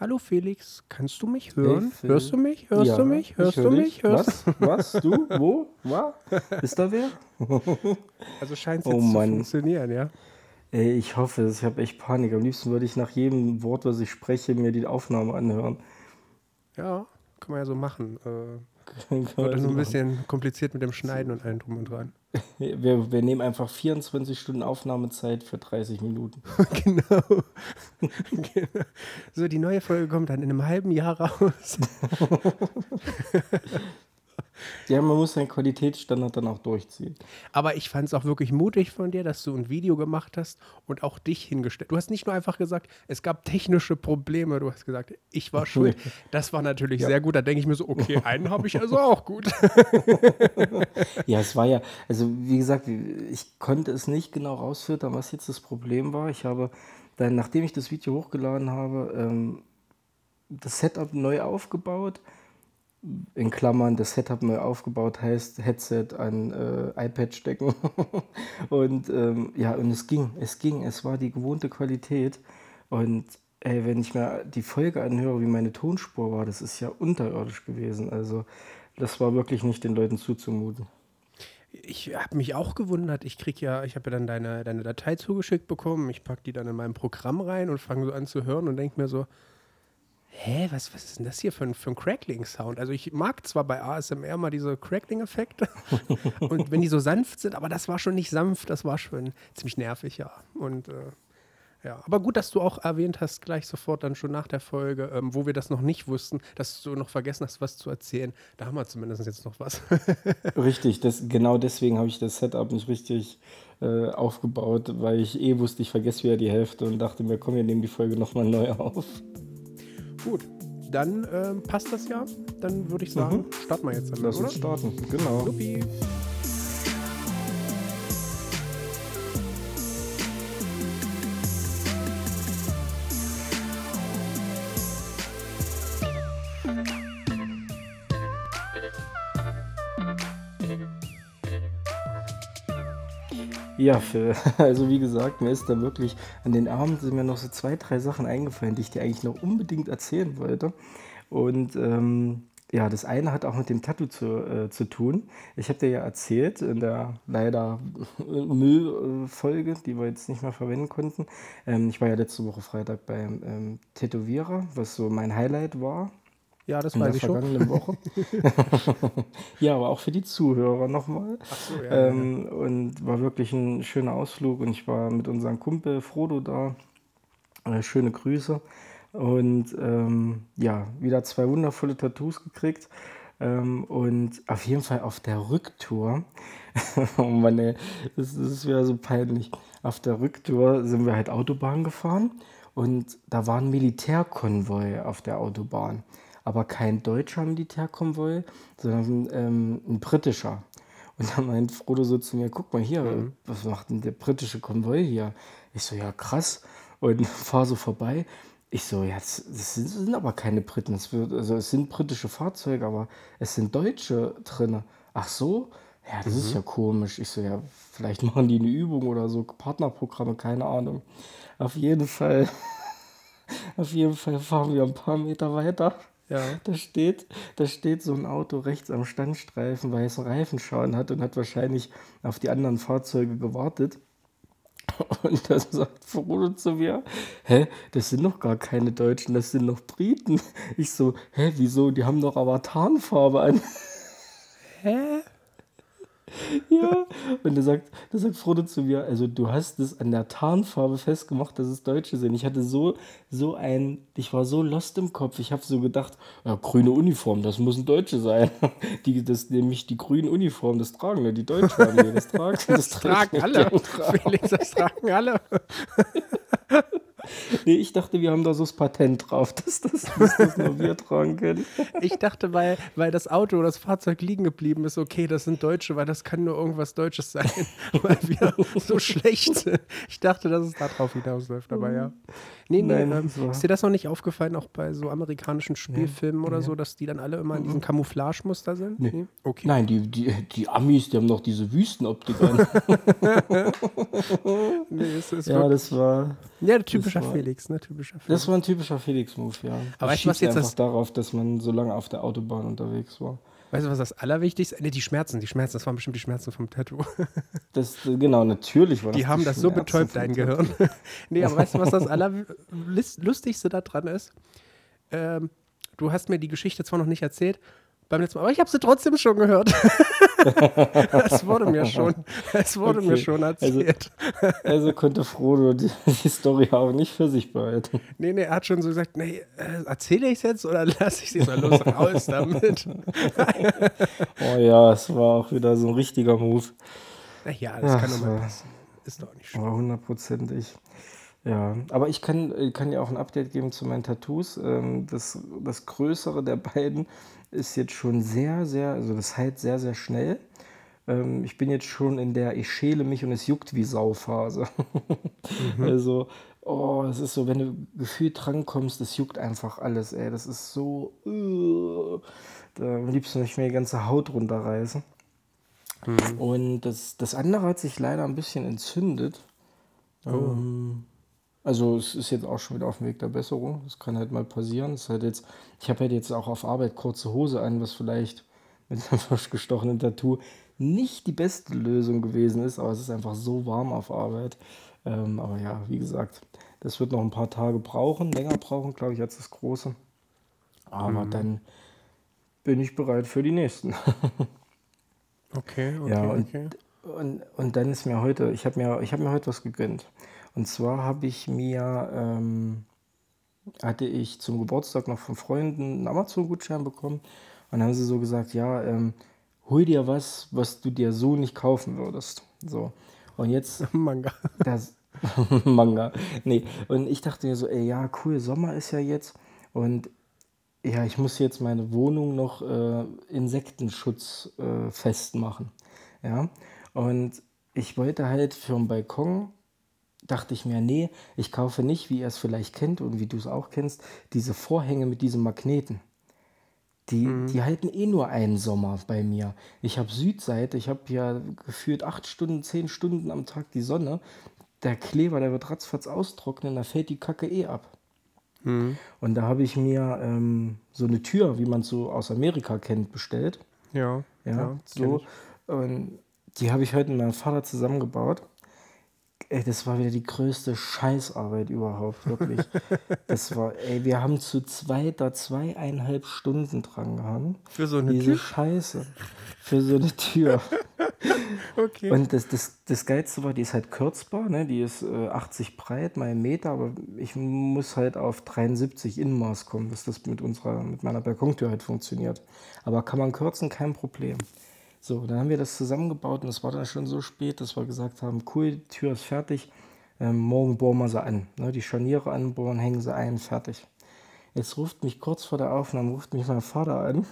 Hallo Felix, kannst du mich hören? Phil. Hörst du mich? Hörst Ja, du mich? ich Hörst hör du mich? Hörst Was? Was? Du? Wo? Was? Ist da wer? Also scheint es Oh zu funktionieren, ja? Ey, ich hoffe. Ich habe echt Panik. Am liebsten würde ich nach jedem Wort, was ich spreche, mir die Aufnahme anhören. Ja, kann man ja so machen. Äh, Das nur ein bisschen kompliziert mit dem Schneiden und allem drum und dran. Wir, wir nehmen einfach 24 Stunden Aufnahmezeit für 30 Minuten. genau. genau. So, die neue Folge kommt dann in einem halben Jahr raus. Ja, man muss seinen Qualitätsstandard dann auch durchziehen. Aber ich fand es auch wirklich mutig von dir, dass du ein Video gemacht hast und auch dich hingestellt. Du hast nicht nur einfach gesagt, es gab technische Probleme. Du hast gesagt, ich war schuld. Das war natürlich sehr gut. Da denke ich mir so, okay, einen habe ich also auch gut. Ja, es war ja, also wie gesagt, ich konnte es nicht genau rausfiltern, was jetzt das Problem war. Ich habe dann, nachdem ich das Video hochgeladen habe, ähm, das Setup neu aufgebaut. In Klammern, das Setup neu aufgebaut heißt Headset an äh, iPad stecken. und ähm, ja, und es ging, es ging, es war die gewohnte Qualität. Und ey, wenn ich mir die Folge anhöre, wie meine Tonspur war, das ist ja unterirdisch gewesen. Also das war wirklich nicht den Leuten zuzumuten. Ich habe mich auch gewundert. Ich krieg ja, ich habe ja dann deine, deine Datei zugeschickt bekommen. Ich packe die dann in mein Programm rein und fange so an zu hören und denke mir so, hä, was, was ist denn das hier für ein, für ein Crackling-Sound? Also ich mag zwar bei ASMR mal diese Crackling-Effekte und wenn die so sanft sind, aber das war schon nicht sanft, das war schon ziemlich nervig, ja. Und äh, ja, aber gut, dass du auch erwähnt hast, gleich sofort dann schon nach der Folge, ähm, wo wir das noch nicht wussten, dass du noch vergessen hast, was zu erzählen. Da haben wir zumindest jetzt noch was. Richtig, das, genau deswegen habe ich das Setup nicht richtig äh, aufgebaut, weil ich eh wusste, ich vergesse wieder die Hälfte und dachte mir, komm, wir nehmen die Folge nochmal neu auf. Gut, dann ähm, passt das ja. Dann würde ich sagen, starten wir jetzt. Dann, Lass oder? uns starten, genau. Supi. Ja, Phil, also wie gesagt, mir ist da wirklich an den Abend sind mir noch so zwei, drei Sachen eingefallen, die ich dir eigentlich noch unbedingt erzählen wollte. Und ähm, ja, das eine hat auch mit dem Tattoo zu, äh, zu tun. Ich habe dir ja erzählt in der leider Müllfolge, die wir jetzt nicht mehr verwenden konnten. Ähm, ich war ja letzte Woche Freitag beim ähm, Tätowierer, was so mein Highlight war Ja, das in weiß ich schon. Woche. ja, aber auch für die Zuhörer nochmal. Ach so, ja, Ähm, und war wirklich ein schöner Ausflug und ich war mit unserem Kumpel Frodo da. Äh, schöne Grüße. Und ähm, ja, wieder zwei wundervolle Tattoos gekriegt. Ähm, und auf jeden Fall auf der Rücktour, oh Mann, ey, das, das ist wieder so peinlich. Auf der Rücktour sind wir halt Autobahn gefahren und da war ein Militärkonvoi auf der Autobahn. Aber kein deutscher Militärkonvoi, sondern ähm, ein britischer. Und dann meint Frodo so zu mir, guck mal hier, was macht denn der britische Konvoi hier? Ich so, ja krass. Und fahr so vorbei. Ich so, ja, das, das, sind, aber keine Briten. Es wird, also es sind britische Fahrzeuge, aber es sind Deutsche drin. Ach so? Ja, das ist ja komisch. Ich so, ja, vielleicht machen die eine Übung oder so, Partnerprogramme, keine Ahnung. Auf jeden Fall, auf jeden Fall fahren wir ein paar Meter weiter. Ja. Da steht, da steht so ein Auto rechts am Standstreifen, weil es einen Reifenschaden hat und hat wahrscheinlich auf die anderen Fahrzeuge gewartet. Und dann sagt Frodo zu mir, hä, das sind doch gar keine Deutschen, das sind noch Briten. Ich so, hä, wieso, die haben doch aber Tarnfarbe an. Hä? Ja, und da sagt, da sagt Frodo zu mir, also du hast es an der Tarnfarbe festgemacht, dass es Deutsche sind. Ich hatte so, so ein, ich war so lost im Kopf. Ich habe so gedacht, ja, grüne Uniform, das müssen Deutsche sein. Die, das nämlich die grünen Uniformen, das tragen nur die Deutschen. Nee, das tragen, Das tragen alle. Felix, das tragen alle. Nee, ich dachte, wir haben da so das Patent drauf, dass das, dass das nur wir tragen können. Ich dachte, weil, weil das Auto oder das Fahrzeug liegen geblieben ist, okay, das sind Deutsche, weil das kann nur irgendwas Deutsches sein, weil wir so schlecht sind. Ich dachte, dass es darauf hinausläuft, aber ja. Nee, nee, Nein, ähm, ist dir das noch nicht aufgefallen, auch bei so amerikanischen Spielfilmen oder so, dass die dann alle immer in diesem Camouflagemuster sind? Nee. Okay. Nein, die, die, die Amis, die haben noch diese Wüstenoptik an. Nee, es ist Ja, das war. ja, typisch typischer war, Felix, ne? Typischer Felix. Das war ein typischer Felix-Move, ja. Aber du, was jetzt einfach das- darauf, dass man so lange auf der Autobahn unterwegs war. Weißt du, was das Allerwichtigste ist? Ne, die Schmerzen, die Schmerzen, das waren bestimmt die Schmerzen vom Tattoo. Das, genau, natürlich war das Die haben das so betäubt, dein. Gehirn. nee, aber weißt du, was das Allerlustigste daran ist? Ähm, du hast mir die Geschichte zwar noch nicht erzählt, beim letzten Mal, aber ich habe sie trotzdem schon gehört. Es wurde mir schon, es wurde mir Okay, schon also- erzählt. Also konnte Frodo die, die Story auch nicht für sich behalten. Nee, nee, er hat schon so gesagt, nee, äh, erzähle ich es jetzt oder lasse ich sie so los raus damit? Oh ja, es war auch wieder so ein richtiger Move. Ja, das Ach, kann doch mal passen. Ist doch nicht schlimm. Hundertprozentig. Ja, aber ich kann, äh, kann ja auch ein Update geben zu meinen Tattoos. Ähm, Das, das größere der beiden ist jetzt schon sehr, sehr, also das heilt sehr, sehr schnell. Ähm, Ich bin jetzt schon in der Ich schäle mich und es juckt wie Sau-Phase. Also, oh, es ist so, wenn du gefühlt drankommst, es juckt einfach alles, ey. Das ist so, uh, da am liebsten möchte ich mir die ganze Haut runterreißen. Und das, das andere hat sich leider ein bisschen entzündet. Ähm, also es ist jetzt auch schon wieder auf dem Weg der Besserung. Das kann halt mal passieren. Das ist halt jetzt, ich habe halt jetzt auch auf Arbeit kurze Hose an, was vielleicht mit einem frisch gestochenen Tattoo nicht die beste Lösung gewesen ist, aber es ist einfach so warm auf Arbeit. Ähm, aber ja, wie gesagt, das wird noch ein paar Tage brauchen, länger brauchen, glaube ich, als das große. Aber dann bin ich bereit für die nächsten. Okay, okay, Ja, und, okay. und, und dann ist mir heute, ich habe mir, ich hab mir heute was gegönnt. Und zwar habe ich mir, ähm, hatte ich zum Geburtstag noch von Freunden einen Amazon-Gutschein bekommen. Und dann haben sie so gesagt, ja, ähm, hol dir was, was du dir so nicht kaufen würdest. So. Und jetzt Manga. das Manga. Nee, und ich dachte mir so, ey, ja, cool, Sommer ist ja jetzt. Und ja, ich muss jetzt meine Wohnung noch äh, Insektenschutz äh, festmachen. Ja, und ich wollte halt für den Balkon, dachte ich mir, nee, ich kaufe nicht, wie ihr es vielleicht kennt und wie du es auch kennst, diese Vorhänge mit diesen Magneten. Die, die halten eh nur einen Sommer bei mir. Ich habe Südseite, ich habe ja gefühlt acht Stunden, zehn Stunden am Tag die Sonne. Der Kleber, der wird ratzfatz austrocknen, da fällt die Kacke eh ab. Und da habe ich mir ähm, so eine Tür, wie man es so aus Amerika kennt, bestellt. Ja, Ja, kenn so. Und die habe ich heute mit meinem Vater zusammengebaut. Ey, das war wieder die größte Scheißarbeit überhaupt, wirklich. das war, ey, wir haben zu zweit da zweieinhalb Stunden dran gehangen. Für so eine Diese Tür? Scheiße. Für so eine Tür. Okay. Und das, das, das Geilste war, die ist halt kürzbar, ne? die ist äh, 80 breit, mal einen Meter, aber ich muss halt auf 73 Innenmaß kommen, dass das mit, unserer, mit meiner Balkontür halt funktioniert. Aber kann man kürzen, kein Problem. So, dann haben wir das zusammengebaut und es war dann schon so spät, dass wir gesagt haben, cool, die Tür ist fertig, ähm, morgen bohren wir sie an. Ne? Die Scharniere anbohren, hängen sie ein, fertig. Jetzt ruft mich kurz vor der Aufnahme, ruft mich mein Vater an,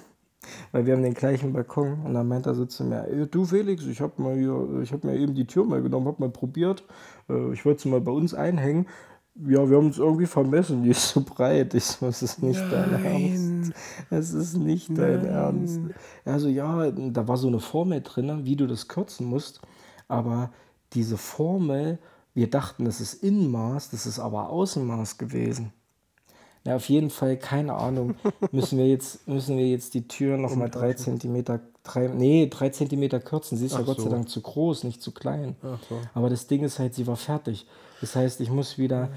weil wir haben den gleichen Balkon und dann meint er so zu mir, "Ey, du Felix, ich habe habe mir eben die Tür mal genommen, habe mal probiert, äh, ich wollte sie mal bei uns einhängen. Ja, wir haben es irgendwie vermessen, die ist so breit. Ich so, es nicht dein Ernst. Es ist nicht dein Ernst. Also ja, da war so eine Formel drin, wie du das kürzen musst, aber diese Formel, wir dachten, das ist Innenmaß, das ist aber Außenmaß gewesen. Ja, auf jeden Fall, keine Ahnung. Müssen wir jetzt, müssen wir jetzt die Tür nochmal drei Zentimeter, drei, nee, drei Zentimeter kürzen. Sie ist ja Ach Gott sei so. Dank zu groß, nicht zu klein. So. Aber das Ding ist halt, sie war fertig. Das heißt, ich muss wieder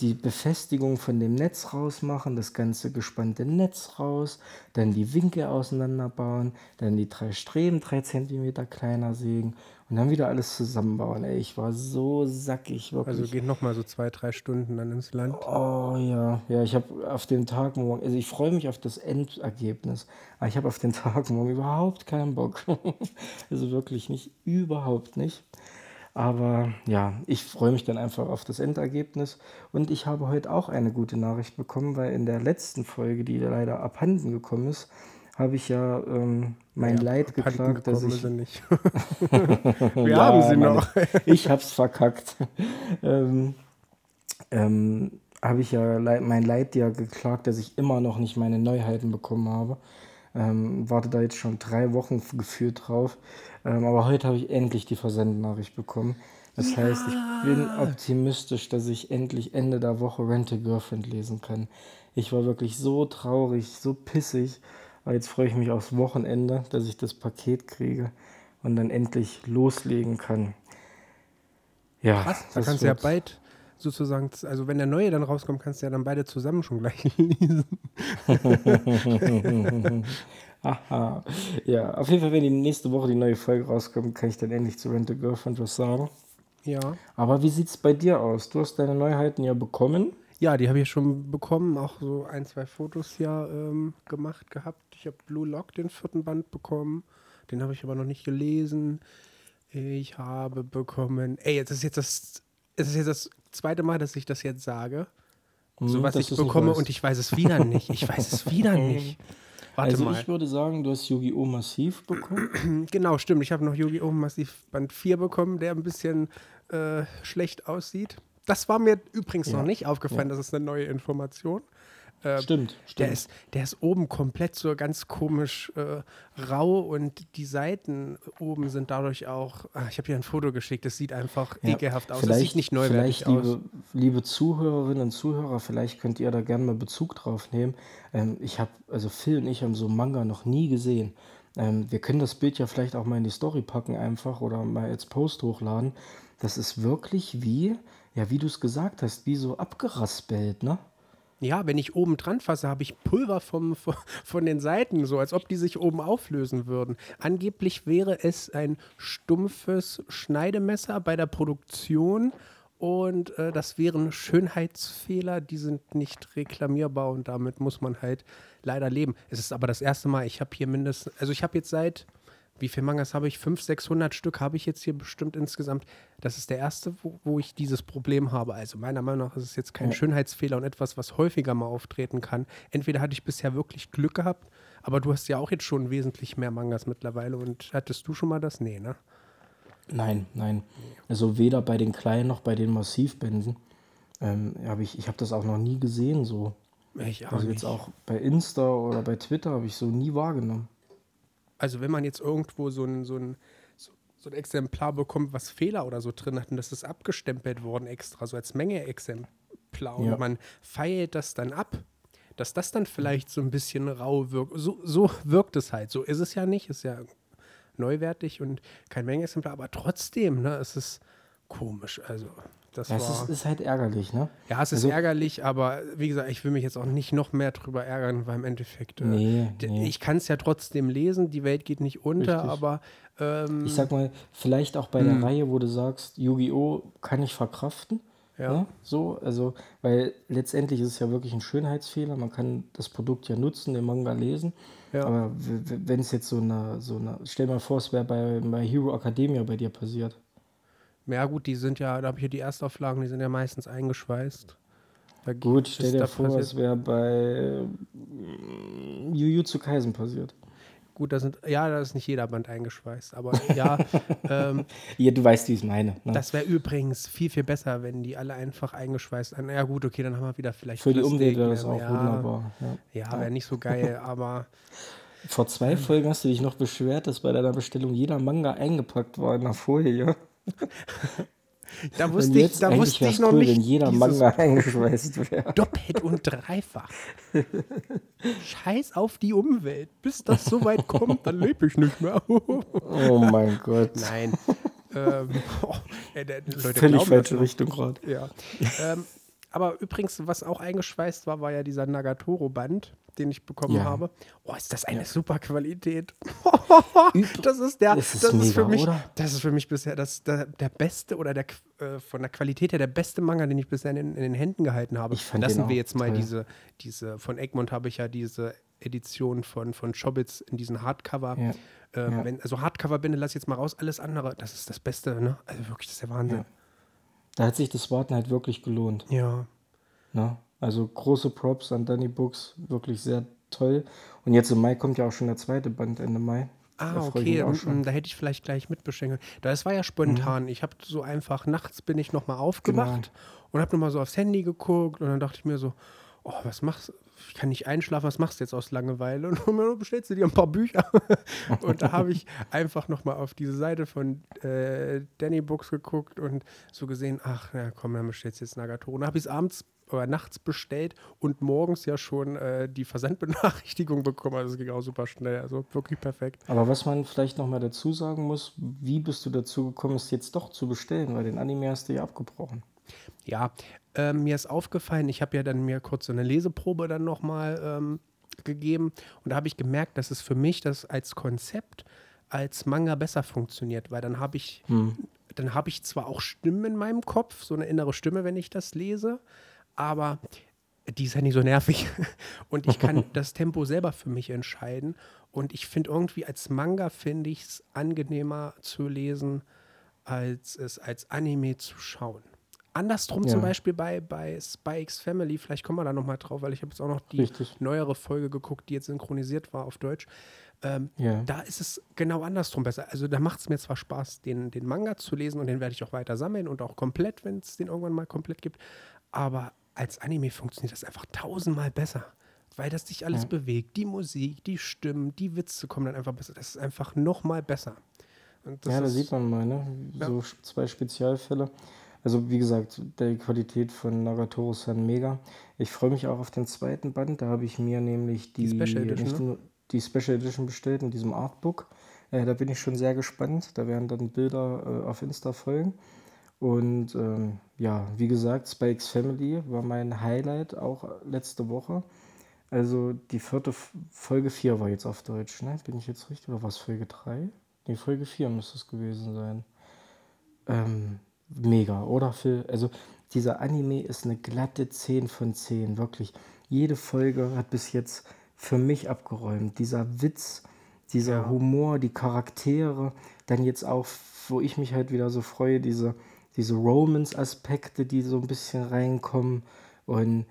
die Befestigung von dem Netz rausmachen, das ganze gespannte Netz raus, dann die Winkel auseinanderbauen, dann die drei Streben drei Zentimeter kleiner sägen und dann wieder alles zusammenbauen. Ey, ich war so sackig, wirklich. Also geht nochmal so zwei, drei Stunden dann ins Land. Oh ja, ja, ich habe auf den Tag morgen, also ich freue mich auf das Endergebnis, aber ich habe auf den Tag morgen überhaupt keinen Bock. also wirklich nicht, überhaupt nicht. Aber ja, ich freue mich dann einfach auf das Endergebnis. Und ich habe heute auch eine gute Nachricht bekommen, weil in der letzten Folge, die leider abhanden gekommen ist, habe ich ja ähm, mein Ja, Leid geklagt, dass ich sind nicht. Wir Ja, haben sie meine- noch. ich hab's verkackt. ähm, ähm, habe ich ja mein Leid ja geklagt, dass ich immer noch nicht meine Neuheiten bekommen habe. Ähm, warte da jetzt schon drei Wochen gefühlt drauf. Ähm, aber heute habe ich endlich die Versendnachricht bekommen. Das heißt, ich bin optimistisch, dass ich endlich Ende der Woche Rent a Girlfriend lesen kann. Ich war wirklich so traurig, so pissig. Aber jetzt freue ich mich aufs Wochenende, dass ich das Paket kriege und dann endlich loslegen kann. Ja, Krass, da das kannst du ja bald sozusagen, also wenn der neue dann rauskommt, kannst du ja dann beide zusammen schon gleich lesen. Aha. Ja, auf jeden Fall, wenn die nächste Woche die neue Folge rauskommt, kann ich dann endlich zu Rent a Girlfriend was sagen. Ja. Aber wie sieht's bei dir aus? Du hast deine Neuheiten ja bekommen. Ja, die habe ich schon bekommen, auch so ein, zwei Fotos ja ähm, gemacht gehabt. Ich habe Blue Lock, den vierten Band bekommen. Den habe ich aber noch nicht gelesen. Ich habe bekommen. Ey, jetzt ist jetzt das. Es ist jetzt das zweite Mal, dass ich das jetzt sage. So Hm, was dass ich bekomme und ich weiß es wieder nicht. Ich weiß es wieder nicht. Warte also mal. ich würde sagen, du hast Yu-Gi-Oh! Massiv bekommen. Genau, stimmt. Ich habe noch Yu-Gi-Oh! Massiv Band 4 bekommen, der ein bisschen äh, schlecht aussieht. Das war mir übrigens Ja. noch nicht aufgefallen, das ist eine neue Information. Äh, stimmt, Der stimmt. ist, der ist oben komplett so ganz komisch äh, rau und die Seiten oben sind dadurch auch. Ah, ich habe dir ein Foto geschickt, das sieht einfach Ja, ekelhaft aus. Das vielleicht- sieht nicht neuwertig vielleicht, aus. liebe, liebe Zuhörerinnen und Zuhörer, vielleicht könnt ihr da gerne mal Bezug drauf nehmen. Ähm, ich habe, also Phil und ich haben so Manga noch nie gesehen. Ähm, wir können das Bild ja vielleicht auch mal in die Story packen einfach oder mal als Post hochladen. Das ist wirklich wie, ja, wie du es gesagt hast, wie so abgeraspelt, ne? Ja, wenn ich oben dran fasse, habe ich Pulver vom, von, den Seiten, so als ob die sich oben auflösen würden. Angeblich wäre es ein stumpfes Schneidemesser bei der Produktion und äh, das wären Schönheitsfehler, die sind nicht reklamierbar und damit muss man halt leider leben. Es ist aber das erste Mal, ich habe hier mindestens, also ich habe jetzt seit, wie viele Mangas habe ich? 500, 600 Stück habe ich jetzt hier bestimmt insgesamt. Das ist der erste, wo, wo ich dieses Problem habe. Also meiner Meinung nach ist es jetzt kein Ja. Schönheitsfehler und etwas, was häufiger mal auftreten kann. Entweder hatte ich bisher wirklich Glück gehabt, aber du hast ja auch jetzt schon wesentlich mehr Mangas mittlerweile und hattest du schon mal das? Nee, ne? Nein, nein. Also weder bei den kleinen noch bei den Massivbänden. Ähm, hab ich ich habe das auch noch nie gesehen so. Ich auch Also nicht. jetzt auch bei Insta oder bei Twitter habe ich so nie wahrgenommen. Also wenn man jetzt irgendwo so ein, so ein, so, so ein Exemplar bekommt, was Fehler oder so drin hat und das ist abgestempelt worden extra, so als Menge-Exemplar und Ja. man feilt das dann ab, dass das dann vielleicht so ein bisschen rau wirkt. So, so wirkt es halt. So ist es ja nicht, ist ja neuwertig und kein Menge-Exemplar, aber trotzdem, ne, es ist komisch. Also das Ja, es war... ist, ist halt ärgerlich, ne? Ja, es ist Also- ärgerlich, aber wie gesagt, ich will mich jetzt auch nicht noch mehr drüber ärgern, weil im Endeffekt, äh, Nee, ich kann es ja trotzdem lesen, die Welt geht nicht unter, Richtig. aber ähm, Ich sag mal, vielleicht auch bei der Reihe, wo du sagst, Yu-Gi-Oh! kann ich verkraften. Ja. Ne? So, also, weil letztendlich ist es ja wirklich ein Schönheitsfehler. Man kann das Produkt ja nutzen, den Manga lesen. Ja. Aber wenn es jetzt so eine, so eine, stell dir mal vor, es wäre bei, bei Hero Academia bei dir passiert. Ja gut, die sind ja, da habe ich ja die Erstauflagen, die sind ja meistens eingeschweißt. Da Gut, stell dir vor, passiert- es wäre bei mm, Jujutsu Kaisen passiert. Gut, da sind, ja, da ist nicht jeder Band eingeschweißt, aber ja, ähm, Ja, du weißt, wie ich es meine. Ne? das wäre übrigens viel, viel besser, wenn die alle einfach eingeschweißt sind. Ja gut, okay, dann haben wir wieder vielleicht Für die Plastik, Umwelt wäre das ne, auch ja, wunderbar. Ja. Ja, wäre nicht so geil, aber Vor zwei Folgen hast du dich noch beschwert, dass bei deiner Bestellung jeder Manga eingepackt war in der Folie. Da wusste ich, da wusste ich noch cool, nicht, wenn jeder Manga eingeschweißt wäre. doppelt und dreifach. Scheiß auf die Umwelt. Bis das so weit kommt, dann lebe ich nicht mehr. Oh mein Gott. Nein. ähm, oh, äh, Leute Völlig falsche. Richtung gerade. Ja. ähm, aber übrigens, was auch eingeschweißt war, war ja dieser Nagatoro-Band, den ich bekommen Ja. habe. Oh, ist das eine super Qualität. das ist der, Das ist das ist für mega, mich, oder? das ist für mich bisher das, der, der beste oder der äh, von der Qualität her der beste Manga, den ich bisher in, in den Händen gehalten habe. Lassen wir jetzt mal toll. diese, diese, von Egmont habe ich ja diese Edition von, von Chobits in diesen Hardcover. Ja. Ähm, Ja. wenn, also Hardcover-Bände lass ich jetzt mal raus, alles andere, das ist das Beste, ne? Also wirklich, das ist der Wahnsinn. Da hat sich das Warten halt wirklich gelohnt. Ja. Ne? Also große Props an Danny Books, wirklich sehr toll. Und jetzt im Mai kommt ja auch schon der zweite Band, Ende Mai. Ah, Da okay, mich auch schon. Mhm. da hätte ich vielleicht gleich mitbeschenkt. Das war ja spontan. Ich habe so einfach, nachts bin ich nochmal aufgewacht Genau. und habe nochmal so aufs Handy geguckt und dann dachte ich mir so, oh, was machst du? Ich kann nicht einschlafen, was machst du jetzt aus Langeweile? Und dann bestellst du dir ein paar Bücher. und da habe ich einfach nochmal auf diese Seite von äh, Danny Books geguckt und so gesehen, ach, ja komm, dann bestellst du jetzt Nagatoro. Und habe ich es abends oder nachts bestellt und morgens ja schon äh, die Versandbenachrichtigung bekommen. Also es ging auch super schnell, also wirklich perfekt. Aber was man vielleicht nochmal dazu sagen muss, wie bist du dazu gekommen, es jetzt doch zu bestellen? Weil den Anime hast du ja abgebrochen. Ja, äh, mir ist aufgefallen, ich habe ja dann mir kurz so eine Leseprobe dann nochmal ähm, gegeben und da habe ich gemerkt, dass es für mich das als Konzept als Manga besser funktioniert, weil dann habe ich, hm. dann habe ich zwar auch Stimmen in meinem Kopf, so eine innere Stimme, wenn ich das lese, aber die ist ja nicht so nervig. Und ich kann das Tempo selber für mich entscheiden. Und ich finde irgendwie als Manga finde ich es angenehmer zu lesen, als es als Anime zu schauen. Andersrum ja. zum Beispiel bei, bei X Family, vielleicht kommen wir da nochmal drauf, weil ich habe jetzt auch noch die Richtig. neuere Folge geguckt, die jetzt synchronisiert war auf Deutsch. Ähm, ja. Da ist es genau andersrum besser. Also da macht es mir zwar Spaß, den, den Manga zu lesen und den werde ich auch weiter sammeln und auch komplett, wenn es den irgendwann mal komplett gibt. Aber als Anime funktioniert das einfach tausendmal besser, weil das sich alles ja. bewegt. Die Musik, die Stimmen, die Witze kommen dann einfach besser. Das ist einfach nochmal besser. ja, da sieht man mal, ne? So zwei Spezialfälle. Also wie gesagt, die Qualität von Nagatoro-san mega. Ich freue mich auch auf den zweiten Band. Da habe ich mir nämlich die, die Special Edition, ne? die Special Edition bestellt in diesem Artbook. Äh, da bin ich schon sehr gespannt. Da werden dann Bilder äh, auf Insta folgen. Und ähm, ja, wie gesagt, Spikes Family war mein Highlight auch letzte Woche. Also die vierte Folge 4 war jetzt auf Deutsch, ne? Bin ich jetzt richtig? Oder war es Folge 3? Ne, Folge 4 müsste es gewesen sein. Ähm, mega, oder Phil? Also dieser Anime ist eine glatte 10 von 10, wirklich. Jede Folge hat bis jetzt für mich abgeräumt. Dieser Witz, dieser ja. Humor, die Charaktere, dann jetzt auch, wo ich mich halt wieder so freue, diese, diese Romance-Aspekte, die so ein bisschen reinkommen und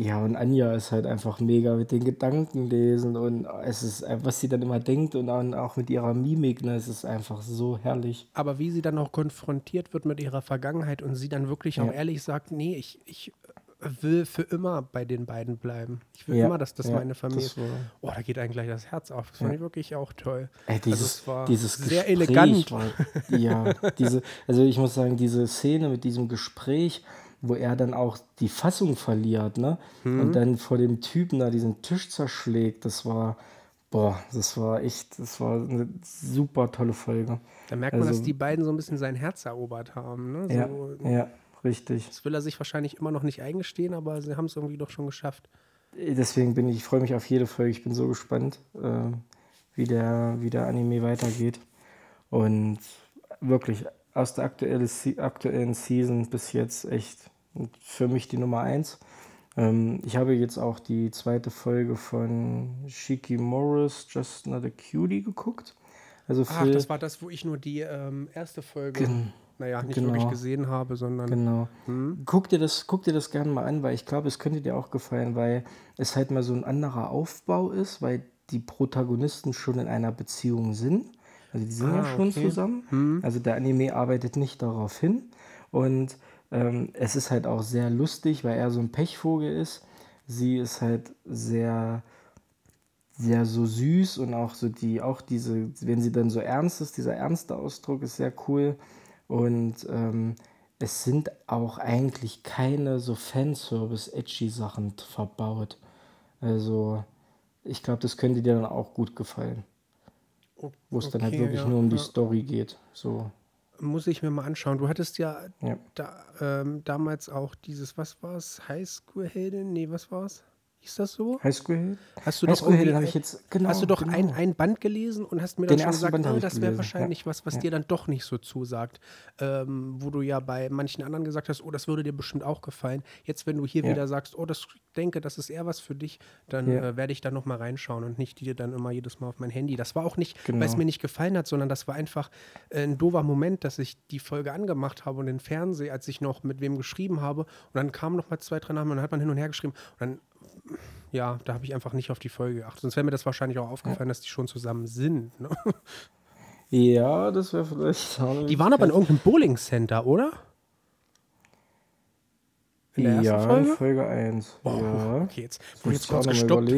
ja, und Anja ist halt einfach mega mit den Gedanken lesen und es ist, was sie dann immer denkt und auch mit ihrer Mimik, ne, es ist einfach so herrlich. Aber wie sie dann auch konfrontiert wird mit ihrer Vergangenheit und sie dann wirklich ja. auch ehrlich sagt, nee, ich, ich will für immer bei den beiden bleiben. Ich will ja, immer, dass das ja, meine Familie ist. Oh, da geht einem gleich das Herz auf. Das fand ich wirklich auch toll. Ey, also dieses, also war dieses sehr Gespräch elegant. War, ja, diese, also ich muss sagen, diese Szene mit diesem Gespräch, wo er dann auch die Fassung verliert, ne? Mhm. Und dann vor dem Typen da diesen Tisch zerschlägt, das war, boah, das war echt, das war eine super tolle Folge. Da merkt man, also, dass die beiden so ein bisschen sein Herz erobert haben, ne? So, ja, ja, richtig. Das will er sich wahrscheinlich immer noch nicht eingestehen, aber sie haben es irgendwie doch schon geschafft. Deswegen bin ich, ich freue mich auf jede Folge, ich bin so gespannt, äh, wie, der, wie der Anime weitergeht. Und wirklich, aus der aktuellen, aktuellen Season bis jetzt echt für mich die Nummer 1. Ähm, ich habe jetzt auch die zweite Folge von Shiki Morris, Just Not a Cutie, geguckt. Also Ach, das war das, wo ich nur die ähm, erste Folge, gen naja, nicht genau. wirklich gesehen habe, sondern. Genau. Hm? Guck, dir das, guck dir das gerne mal an, weil ich glaube, es könnte dir auch gefallen, weil es halt mal so ein anderer Aufbau ist, weil die Protagonisten schon in einer Beziehung sind. Also die sind ah, ja schon okay. zusammen. Hm. Also der Anime arbeitet nicht darauf hin. Und ähm, es ist halt auch sehr lustig, weil er so ein Pechvogel ist. Sie ist halt sehr, sehr so süß und auch so die, auch diese, wenn sie dann so ernst ist, dieser ernste Ausdruck ist sehr cool. Und ähm, es sind auch eigentlich keine so Fanservice-Edgy-Sachen verbaut. Also, ich glaube, das könnte dir dann auch gut gefallen. Wo es okay, dann halt wirklich ja, nur um die Story geht. So. Muss ich mir mal anschauen. Du hattest ja, ja. Da, ähm, damals auch dieses, was war es? Highschool-Heldin? Nee, was war es? Ist das so? Highschool Hast du Highschool doch, ich jetzt, genau, hast du doch genau. ein, ein Band gelesen und hast mir dann Den schon gesagt, oh, das wäre wahrscheinlich ja. was, was ja. dir dann doch nicht so zusagt. Ähm, wo du ja bei manchen anderen gesagt hast, oh, das würde dir bestimmt auch gefallen. Jetzt, wenn du hier ja. wieder sagst, oh, das denke, das ist eher was für dich, dann äh, werde ich da nochmal reinschauen und nicht dir dann immer jedes Mal auf mein Handy. Das war auch nicht, genau. weil es mir nicht gefallen hat, sondern das war einfach äh, ein doofer Moment, dass ich die Folge angemacht habe und den Fernseher, als ich noch mit wem geschrieben habe und dann kamen noch mal zwei, drei Namen und dann hat man hin und her geschrieben und dann ja, da habe ich einfach nicht auf die Folge geachtet. Sonst wäre mir das wahrscheinlich auch aufgefallen, dass die schon zusammen sind. Ne? Ja, das wäre vielleicht. Die waren aber in irgendeinem Bowling Center, oder? In der ersten Ja, Folge? in Folge 1. Boah, ja. okay, jetzt wurde jetzt kurz gestoppt.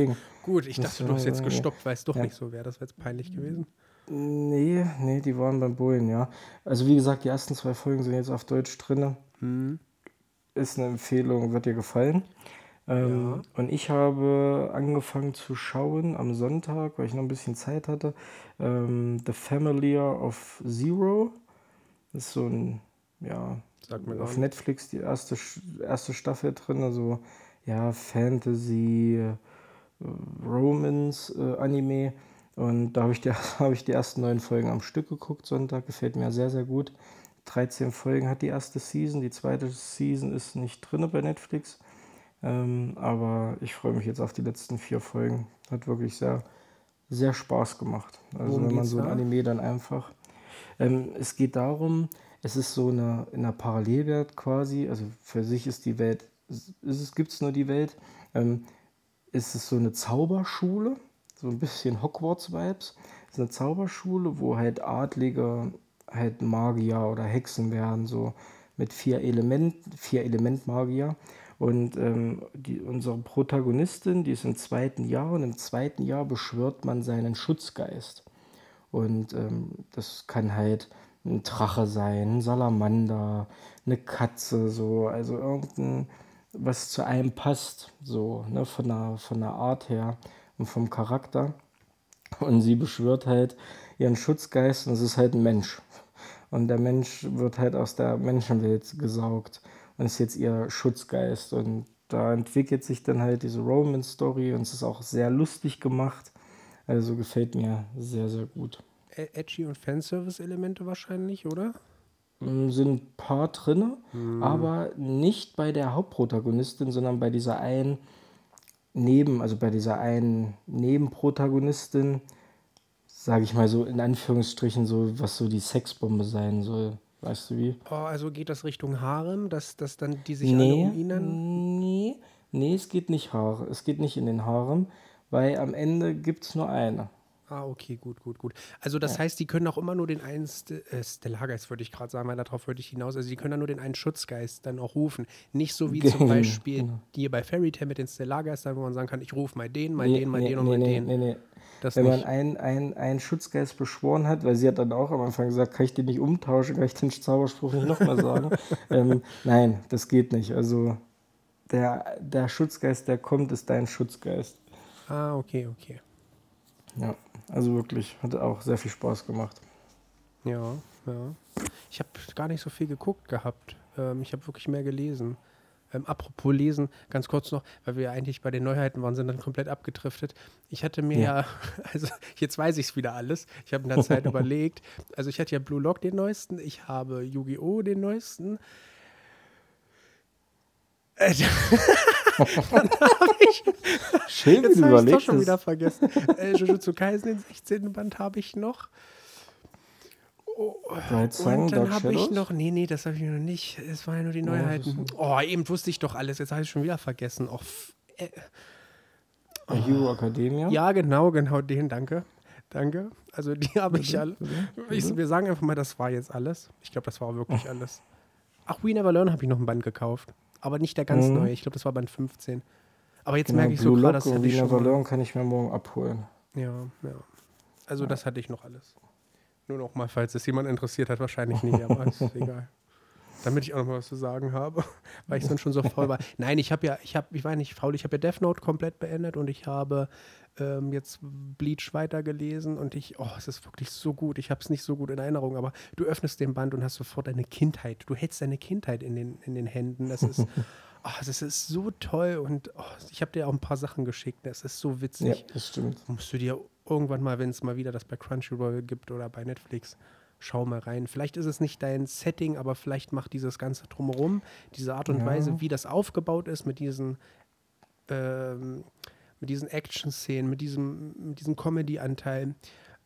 Gut, ich Das dachte, du hast jetzt gestoppt, weil es doch ja. nicht so wäre. Das wäre jetzt peinlich gewesen. Nee, nee, die waren beim Bullen, ja. Also wie gesagt, die ersten zwei Folgen sind jetzt auf Deutsch drin. Hm. Ist eine Empfehlung, wird dir gefallen. Ähm, Ja. Und ich habe angefangen zu schauen am Sonntag, weil ich noch ein bisschen Zeit hatte, ähm, The Family of Zero. Das ist so ein, ja, auf. Netflix die erste, erste Staffel drin, also ja, Fantasy, äh, Romance, äh, Anime. Und da habe ich, die, habe ich die ersten neun Folgen am Stück geguckt, Sonntag. Gefällt mir sehr, sehr gut. 13 Folgen hat die erste Season. Die zweite Season ist nicht drin bei Netflix. Ähm, aber ich freue mich jetzt auf die letzten vier Folgen. Hat wirklich sehr, sehr Spaß gemacht. Also Worum wenn man so ein da? Anime dann einfach. Ähm, es geht darum, es ist so eine, in einer Parallelwelt quasi, also für sich ist die Welt, gibt es nur die Welt, ähm, ist es so eine Zauberschule, so ein bisschen Hogwarts-Vibes. Es ist eine Zauberschule, wo halt Adlige halt Magier oder Hexen werden, so mit vier Element, vier Elementmagier. Und ähm, die, unsere Protagonistin, die ist im zweiten Jahr und im zweiten Jahr beschwört man seinen Schutzgeist. Und ähm, das kann halt ein Drache sein, ein Salamander, eine Katze, so, also irgendein, was zu einem passt, so, ne, von der, von der Art her und vom Charakter. Und sie beschwört halt ihren Schutzgeist und es ist halt ein Mensch. Und der Mensch wird halt aus der Menschenwelt gesaugt und ist jetzt ihr Schutzgeist. Und da entwickelt sich dann halt diese Roman-Story und es ist auch sehr lustig gemacht. Also gefällt mir sehr, sehr gut. Edgy und Fanservice-Elemente wahrscheinlich, oder? Mm, sind ein paar drinne, Hm. aber nicht bei der Hauptprotagonistin, sondern bei dieser einen Neben, also bei dieser einen Nebenprotagonistin, sage ich mal so in Anführungsstrichen so, was so die Sexbombe sein soll. Weißt du wie? Oh, also geht das Richtung Harem, dass, dass dann die sich alle um ihn dann. nee, nee, es geht nicht Haare, es geht nicht in den Harem, weil am Ende gibt es nur eine. Ah, okay, gut, gut, gut. Also das heißt, die können auch immer nur den einen St äh, Stellargeist, würde ich gerade sagen, weil darauf würde ich hinaus. Also die können dann nur den einen Schutzgeist dann auch rufen. Nicht so wie zum Beispiel genau. hier bei Fairy Tail mit den Stellargeistern, wo man sagen kann, ich rufe mal den, mal Nee, den, mal nee, den und nee, mal den. nee, nee. Das Wenn man nicht. einen, einen, einen Schutzgeist beschworen hat, weil sie hat dann auch am Anfang gesagt, kann ich den nicht umtauschen, kann ich den Zauberspruch nicht nochmal sagen. ähm, nein, das geht nicht. Also der, der Schutzgeist, der kommt, ist dein Schutzgeist. Ah, okay, okay. Ja, also wirklich, hat auch sehr viel Spaß gemacht. Ja, ja. Ich habe gar nicht so viel geguckt gehabt. Ähm, ich habe wirklich mehr gelesen. Ähm, apropos Lesen, ganz kurz noch, weil wir eigentlich bei den Neuheiten waren, sind dann komplett abgedriftet. Ich hatte mir ja, Ja. also jetzt weiß ich es wieder alles. Ich habe in der Zeit überlegt. Also ich hatte ja Blue Lock den neuesten, ich habe Yu-Gi-Oh! den neuesten. Äh, dann habe ich, Schön, wie jetzt du habe ich doch überlegst. schon wieder vergessen. Äh, Jujutsu Kaisen, den 16. Band habe ich noch. Sun, Und dann habe ich noch, nee, nee, das habe ich noch nicht. Es waren ja nur die Neuheiten. oh, eben wusste ich doch alles. Jetzt habe ich schon wieder vergessen. Och, f- äh, A Hero Academia. ja, genau, genau den, danke. Danke. Also die habe ich alle. Ich, wir sagen einfach mal, das war jetzt alles. Ich glaube, das war wirklich alles. Ach, We Never Learn habe ich noch ein Band gekauft. Aber nicht der ganz Mhm. neue. Ich glaube, das war Band 15. Aber jetzt Genau, merke ich so Blue gerade, Lock das hatte ich schon. Learn kann ich mir morgen abholen. Ja, ja. Also das hatte ich noch alles. Nur noch mal, falls es jemand interessiert hat, wahrscheinlich nicht, aber ist egal. Damit ich auch noch mal was zu sagen habe, weil ich dann schon so faul war. Nein, ich habe ja, ich habe, ich war nicht faul, ich habe ja Death Note komplett beendet und ich habe ähm, jetzt Bleach weitergelesen und ich, oh, es ist wirklich so gut. Ich habe es nicht so gut in Erinnerung, aber du öffnest den Band und hast sofort deine Kindheit. Du hältst deine Kindheit in den, in den Händen. Das ist, oh, das ist so toll und oh, ich habe dir auch ein paar Sachen geschickt. Das ist so witzig Ja, das stimmt. musst du dir irgendwann mal, wenn es mal wieder das bei Crunchyroll gibt oder bei Netflix, schau mal rein. Vielleicht ist es nicht dein Setting, aber vielleicht macht dieses Ganze drumherum, diese Art und Ja. Weise, wie das aufgebaut ist mit diesen, ähm, mit diesen Action-Szenen, mit diesem, mit diesem Comedy-Anteil.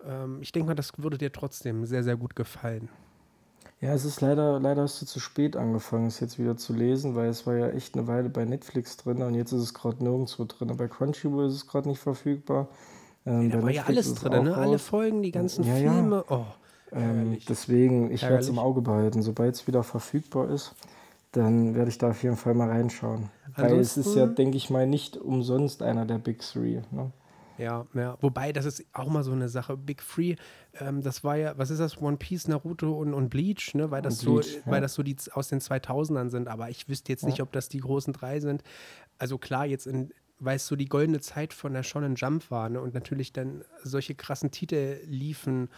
Ähm, ich denke mal, das würde dir trotzdem sehr, sehr gut gefallen. Ja, es ist leider, leider hast du zu spät angefangen, es jetzt wieder zu lesen, weil es war ja echt eine Weile bei Netflix drin und jetzt ist es gerade nirgendwo drin. Bei Crunchyroll ist es gerade nicht verfügbar. Ähm, Da bei war ja Netflix alles ist es drin, ne? Alle. Folgen, die ganzen Ja, ja. Filme. Oh, Ähm, deswegen, ich werde es im. Auge behalten. Sobald es wieder verfügbar ist, dann werde ich da auf jeden Fall mal reinschauen. Weil es ist ja, Ansonsten- denke ich mal, nicht umsonst einer der Big Three. Ne? Ja, ja. Wobei, das ist auch mal so eine Sache. Big Free, ähm, das war ja, was ist das? One Piece, Naruto und, und Bleach, ne? Weil das Bleach, so, ja. weil das so die aus den 2000ern sind. Aber ich wüsste jetzt nicht, ob das die großen drei sind. Also klar, jetzt in, weil es so die goldene Zeit von der Shonen Jump war, ne? Und natürlich dann solche krassen Titel liefen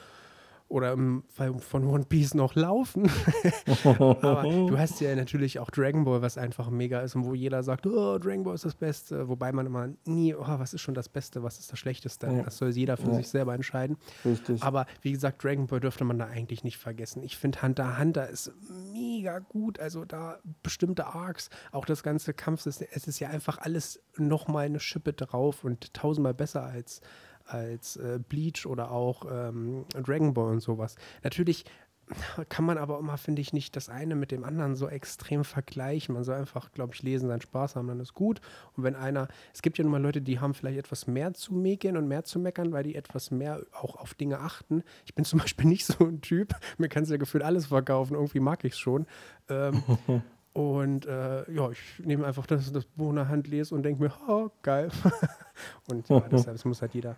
oder im Fall von One Piece noch laufen. Aber du hast ja natürlich auch Dragon Ball, was einfach mega ist und wo jeder sagt, oh, Dragon Ball ist das Beste. Wobei man immer nie, oh, was ist schon das Beste, was ist das Schlechteste? Ja. Das soll jeder für Ja. sich selber entscheiden. Richtig. Aber wie gesagt, Dragon Ball dürfte man da eigentlich nicht vergessen. Ich finde Hunter Hunter ist mega gut. Also da bestimmte Arcs, auch das ganze Kampfsystem, es ist ja einfach alles nochmal eine Schippe drauf und tausendmal besser als, als äh, Bleach oder auch ähm, Dragon Ball und sowas. Natürlich kann man aber immer, finde ich, nicht das eine mit dem anderen so extrem vergleichen. Man soll einfach, glaube ich, lesen, seinen Spaß haben, dann ist gut. Und wenn einer, es gibt ja nun mal Leute, die haben vielleicht etwas mehr zu mäkeln und mehr zu meckern, weil die etwas mehr auch auf Dinge achten. Ich bin zum Beispiel nicht so ein Typ. Mir kannst du ja gefühlt alles verkaufen. Irgendwie mag ich es schon. Ähm, und äh, ja, ich nehme einfach das, das Buch in der Hand, lese und denke mir, oh, geil. und ja, deshalb, das muss halt jeder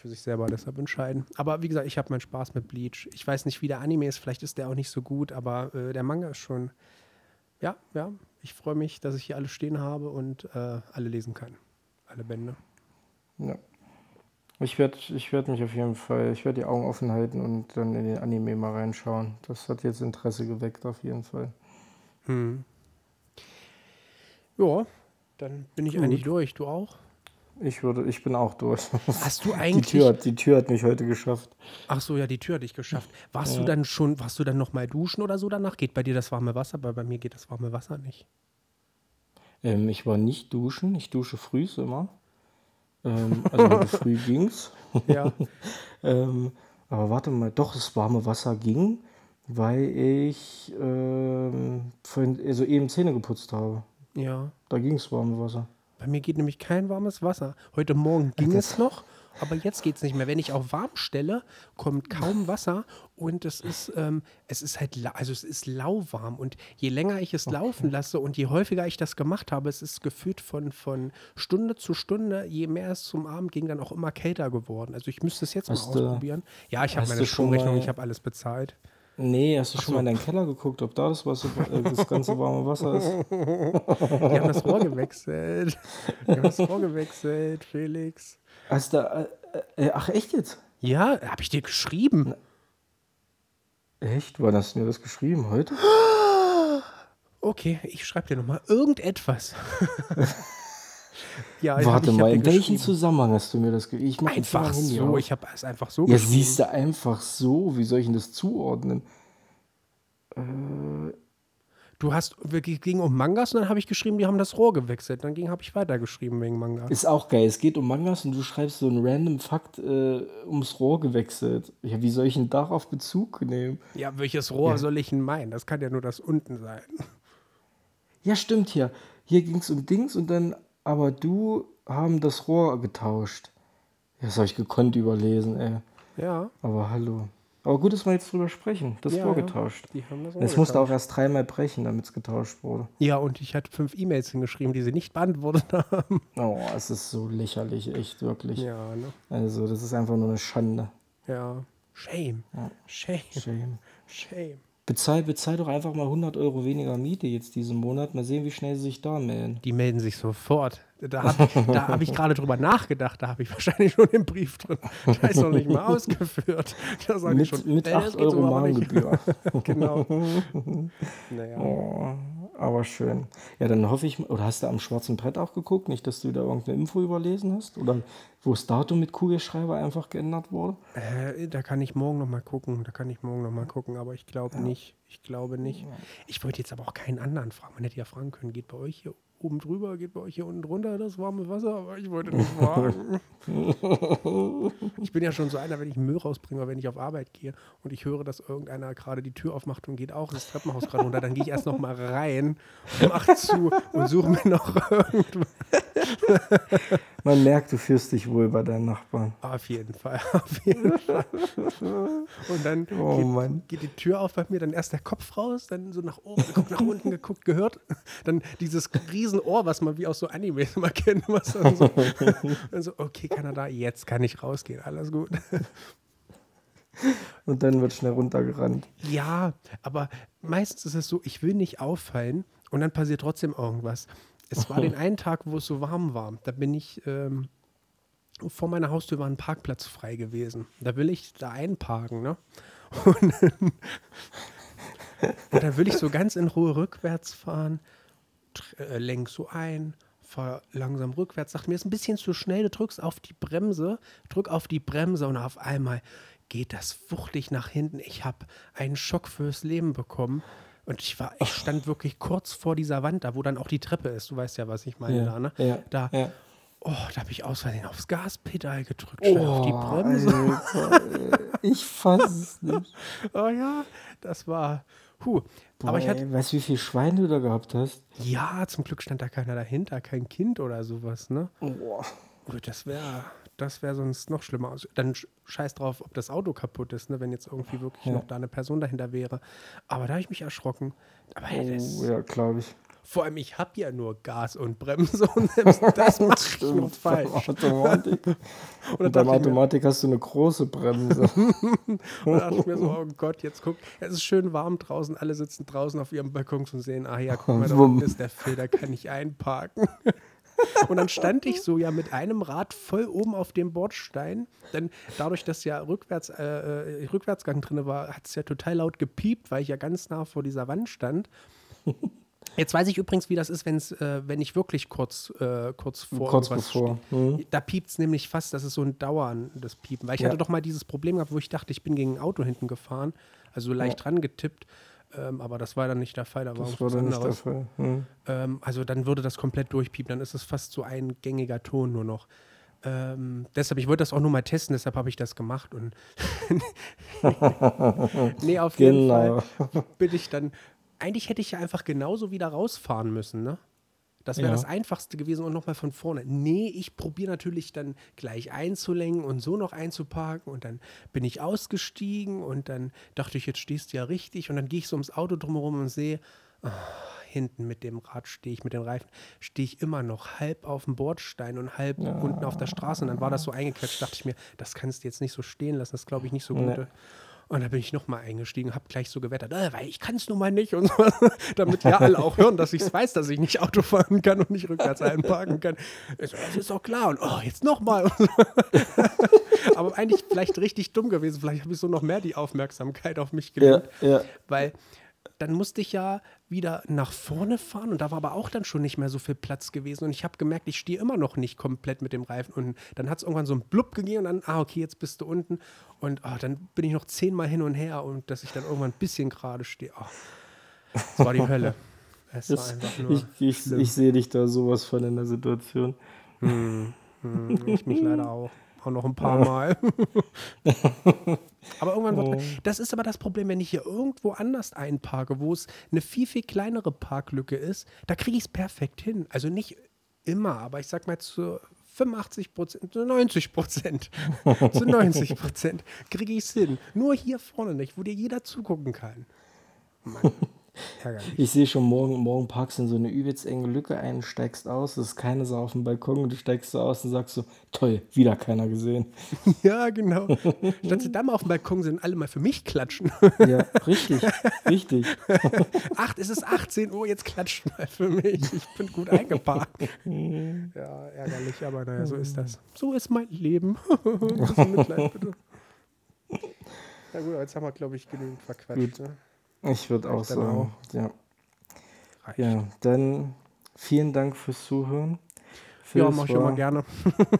für sich selber deshalb entscheiden. Aber wie gesagt, ich habe meinen Spaß mit Bleach. Ich weiß nicht, wie der Anime ist, vielleicht ist der auch nicht so gut, aber äh, der Manga ist schon, ja, ja, ich freue mich, dass ich hier alle stehen habe und äh, alle lesen kann. Alle Bände. Ja. Ich werde ich werd mich auf jeden Fall, ich werde die Augen offen halten und dann in den Anime mal reinschauen. Das hat jetzt Interesse geweckt, auf jeden Fall. Hm. Ja, dann bin ich Gut. eigentlich durch. Du auch? Ich würde, ich bin auch durch. Hast du Die eigentlich. Tür, hat- die Tür hat mich heute geschafft. Ach so, ja, die Tür hat dich geschafft. Warst du Ja. dann schon, warst du dann noch mal duschen oder so danach? Geht bei dir das warme Wasser, aber bei mir geht das warme Wasser nicht. Ähm, ich war nicht duschen, ich dusche früh immer. Ähm, also früh ging's. Ja. Ähm, aber warte mal, doch, das warme Wasser ging, weil ich ähm, vorhin, also eben Zähne geputzt habe. ja. Da ging's warme Wasser. Bei mir geht nämlich kein warmes Wasser. Heute Morgen ging es noch, aber jetzt geht es nicht mehr. Wenn ich auf warm stelle, kommt kaum Wasser und es ist, ähm, es ist halt, also es ist lauwarm. Und je länger ich es laufen lasse und je häufiger ich das gemacht habe, es ist gefühlt von, von Stunde zu Stunde, je mehr es zum Abend ging, dann auch immer kälter geworden. Also ich müsste es jetzt Hast mal ausprobieren. Ja, ich habe meine Stromrechnung, ich habe alles bezahlt. Nee, hast du Ach schon so. mal in deinen Keller geguckt, ob da das, Wasser, äh, das ganze warme Wasser ist? Wir haben das Rohr gewechselt. Wir haben das Rohr gewechselt, Felix. Hast du, äh, äh, ach echt jetzt? Ja, habe ich dir geschrieben. Echt? Wann hast du mir das geschrieben? Heute? Okay, ich schreibe dir nochmal irgendetwas. ja, Warte mal, in welchem. Zusammenhang hast du mir das geschrieben? Ich mach Einfach so, auf. ich habe es einfach so Ja, siehst du, einfach so. Wie soll ich denn das zuordnen? Du hast, es ging um Mangas und dann habe ich geschrieben, die haben das Rohr gewechselt. Dann habe ich weitergeschrieben wegen Manga. Ist auch geil. Es geht um Mangas und du schreibst so einen random Fakt äh, ums Rohr gewechselt. Ja, wie soll ich denn darauf Bezug nehmen? Ja, welches Rohr Ja. soll ich denn meinen? Das kann ja nur das unten sein. Ja, stimmt hier. Hier ging es um Dings und dann, aber du haben das Rohr getauscht. Ja, das habe ich gekonnt überlesen, ey. Ja, Aber hallo. Aber gut, dass wir jetzt drüber sprechen. Das Ja, Rohr ja. getauscht. die haben das Rohr Es musste auch erst dreimal brechen, damit es getauscht wurde. Ja, und ich hatte fünf E-Mails hingeschrieben, die sie nicht beantwortet haben. Oh, es ist so lächerlich, echt, wirklich. Ja, ne? Also, das ist einfach nur eine Schande. Ja. Shame. Ja. Shame. Shame. Shame. Bezahl, bezahl doch einfach mal 100 Euro weniger Miete jetzt diesen Monat. Mal sehen, wie schnell sie sich da melden. Die melden sich sofort. Da habe ich, hab ich gerade drüber nachgedacht. Da habe ich wahrscheinlich schon den Brief drin. Da ist noch nicht mal ausgeführt. Da sage ich schon, mit äh, das 8 geht so Euro. Mahngebühr. genau. Naja. Oh, aber schön. Ja, dann hoffe ich, oder hast du am schwarzen Brett auch geguckt? Nicht, dass du wieder irgendeine Info überlesen hast? Oder wo das Datum mit Kugelschreiber einfach geändert wurde? Äh, da kann ich morgen noch mal gucken. Da kann ich morgen noch mal gucken. Aber ich glaube nicht. Ich glaube nicht. Ich wollte jetzt aber auch keinen anderen fragen. Man hätte ja fragen können, geht bei euch hier oben drüber, geht bei euch hier unten drunter das warme Wasser, aber ich wollte nicht fragen. ich bin ja schon so einer, wenn ich Müll rausbringe, wenn ich auf Arbeit gehe und ich höre, dass irgendeiner gerade die Tür aufmacht und geht auch ins Treppenhaus gerade runter, dann gehe ich erst noch mal rein, mache zu und suche mir noch irgendwas. Man merkt, du fühlst dich wohl bei deinen Nachbarn. Auf jeden Fall, auf jeden Fall. Und dann Oh geht, geht die Tür auf bei mir, dann erst der Kopf raus, dann so nach oben geguckt, nach unten geguckt, gehört. Dann dieses Riesenohr, was man wie aus so Animes immer kennt, was dann so, dann so, okay, Kanada, jetzt kann ich rausgehen, alles gut. Und dann wird schnell runtergerannt. Ja, aber meistens ist es so, ich will nicht auffallen und dann passiert trotzdem irgendwas. Es war den einen Tag, wo es so warm war. Da bin ich, ähm, vor meiner Haustür war ein Parkplatz frei gewesen. Da will ich da einparken, ne? Und dann, und dann will ich so ganz in Ruhe rückwärts fahren, äh, lenk so ein, fahr langsam rückwärts, sag mir, ist ein bisschen zu schnell, du drückst auf die Bremse, drück auf die Bremse und auf einmal geht das wuchtig nach hinten. Ich habe einen Schock fürs Leben bekommen. Und ich war, ich stand wirklich kurz vor dieser Wand, da wo dann auch die Treppe ist. Du weißt ja, was ich meine Ja, da, ne? ja, da, ja. oh, da habe ich aus Versehen aufs Gaspedal gedrückt, statt auf die Oh, Bremse. Alter, ich fass es nicht. Oh ja, das war, huh. Aber ich hatte, Boah, ey, weißt du, wie viel Schwein du da gehabt hast? ja, zum Glück stand da keiner dahinter, kein Kind oder sowas, ne? Boah. Das wäre, das wäre sonst noch schlimmer. Also, dann sch- scheiß drauf, ob das Auto kaputt ist, ne? Wenn jetzt irgendwie wirklich Ja. noch da eine Person dahinter wäre. Aber da habe ich mich erschrocken. Aber hey, das, Oh, ja, glaube ich. vor allem, ich habe ja nur Gas und Bremse und selbst das mache ich noch falsch. Automatik. Und dachte ich mir- Automatik hast du eine große Bremse. Und da dachte ich mir so, oh Gott, jetzt guck, es ist schön warm draußen, alle sitzen draußen auf ihrem Balkon und sehen, ah ja, guck mal, da unten ist der da kann ich einparken. Und dann stand ich so ja mit einem Rad voll oben auf dem Bordstein. Denn dadurch, dass ja rückwärts, äh, äh, Rückwärtsgang drin war, hat es ja total laut gepiept, weil ich ja ganz nah vor dieser Wand stand. Jetzt weiß ich übrigens, wie das ist, wenn's, äh, wenn ich wirklich kurz, äh, kurz vor Kurz irgendwas bevor. Mhm. Da piept es nämlich fast, das ist so ein dauerndes Piepen. Weil ich Ja. hatte doch mal dieses Problem gehabt, wo ich dachte, ich bin gegen ein Auto hinten gefahren, also leicht dran getippt. Ähm, aber das war dann nicht der Fall, da war Das war dann nicht der. Fall. Mhm. Ähm, also dann würde das komplett durchpiepen, dann ist es fast so ein gängiger Ton nur noch. Ähm, deshalb, ich wollte das auch nur mal testen, deshalb habe ich das gemacht und nee, auf jeden Genau. Fall bin ich dann, eigentlich hätte ich ja einfach genauso wieder rausfahren müssen, ne? Das wäre Ja. das Einfachste gewesen und nochmal von vorne. Nee, ich probiere natürlich dann gleich einzulenken und so noch einzuparken und dann bin ich ausgestiegen und dann dachte ich, jetzt stehst du ja richtig und dann gehe ich so ums Auto drumherum und sehe, ah, hinten mit dem Rad stehe ich, mit den Reifen, stehe ich immer noch halb auf dem Bordstein und halb unten auf der Straße und dann war das so eingequetscht, dachte ich mir, das kannst du jetzt nicht so stehen lassen, das glaube ich nicht so gut. Nee. Und da bin ich nochmal eingestiegen, habe gleich so gewettert, äh, weil ich kann es nun mal nicht und so, damit ja alle auch hören, dass ich es weiß, dass ich nicht Auto fahren kann und nicht rückwärts einparken kann. So, das ist doch klar und oh, jetzt nochmal. Aber eigentlich vielleicht richtig dumm gewesen, vielleicht habe ich so noch mehr die Aufmerksamkeit auf mich Ja, gelegt, ja. weil dann musste ich ja wieder nach vorne fahren und da war aber auch dann schon nicht mehr so viel Platz gewesen und ich habe gemerkt, ich stehe immer noch nicht komplett mit dem Reifen und dann hat es irgendwann so ein Blub gegeben und dann, ah okay, jetzt bist du unten und ah, dann bin ich noch zehnmal hin und her und dass ich dann irgendwann ein bisschen gerade stehe. Ah, das war die Hölle. Es war einfach nur ich ich, ich sehe dich da sowas von in der Situation. Hm, ich mich leider auch. Auch noch ein paar Mal. aber irgendwann wird. Das ist aber das Problem, wenn ich hier irgendwo anders einparke, wo es eine viel, viel kleinere Parklücke ist, da kriege ich es perfekt hin. Also nicht immer, aber ich sag mal zu 85 Prozent, zu 90 Prozent, zu 90 Prozent kriege ich es hin. Nur hier vorne nicht, wo dir jeder zugucken kann. Mann, ärgerlich. Ich sehe schon, morgen, morgen parkst du in so eine übelst enge Lücke ein, steigst aus, es ist keine Sau auf dem Balkon und du steigst so aus und sagst so, toll, wieder keiner gesehen. Ja, genau. Statt sie da mal auf dem Balkon sind, alle mal für mich klatschen. Ja, richtig, richtig. Acht, es ist 18 Uhr, jetzt klatscht mal für mich. Ich bin gut eingeparkt. Ja, ärgerlich, aber naja, so ist das. So ist mein Leben. Ein bisschen Mitleid, bitte. Na gut, jetzt haben wir, glaube ich, genügend verquatscht. Ne? Ich würde auch sagen, ja. Reicht. Ja, dann vielen Dank fürs Zuhören. Ja, Phil, mach es ich immer war- gerne.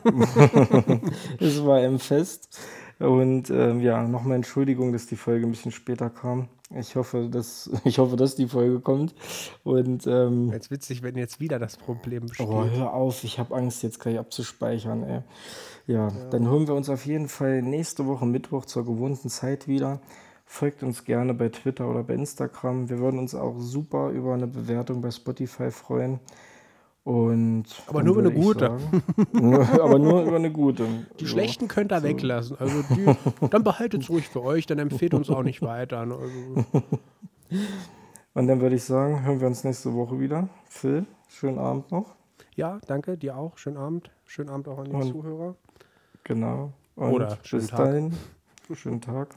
Es war ein Fest. Und ähm, ja, nochmal Entschuldigung, dass die Folge ein bisschen später kam. Ich hoffe, dass, ich hoffe, dass die Folge kommt. Und ähm, Jetzt witzig, wenn jetzt wieder das Problem besteht. oh, hör auf, ich habe Angst, jetzt gleich abzuspeichern. Ey. Ja, dann holen wir uns auf jeden Fall nächste Woche Mittwoch zur gewohnten Zeit wieder. Folgt uns gerne bei Twitter oder bei Instagram. Wir würden uns auch super über eine Bewertung bei Spotify freuen. Und Aber nur über eine gute. sagen- nur, aber nur über eine gute. Die So. schlechten könnt ihr weglassen. Also die, dann behaltet es ruhig für euch, dann empfehlt uns auch nicht weiter. ne? Also, Und dann würde ich sagen, hören wir uns nächste Woche wieder. Phil, schönen Abend noch. ja, danke, dir auch. Schönen Abend. Schönen Abend auch an die Und- Zuhörer. Genau. Und Oder bis Tag. dahin, schönen Tag.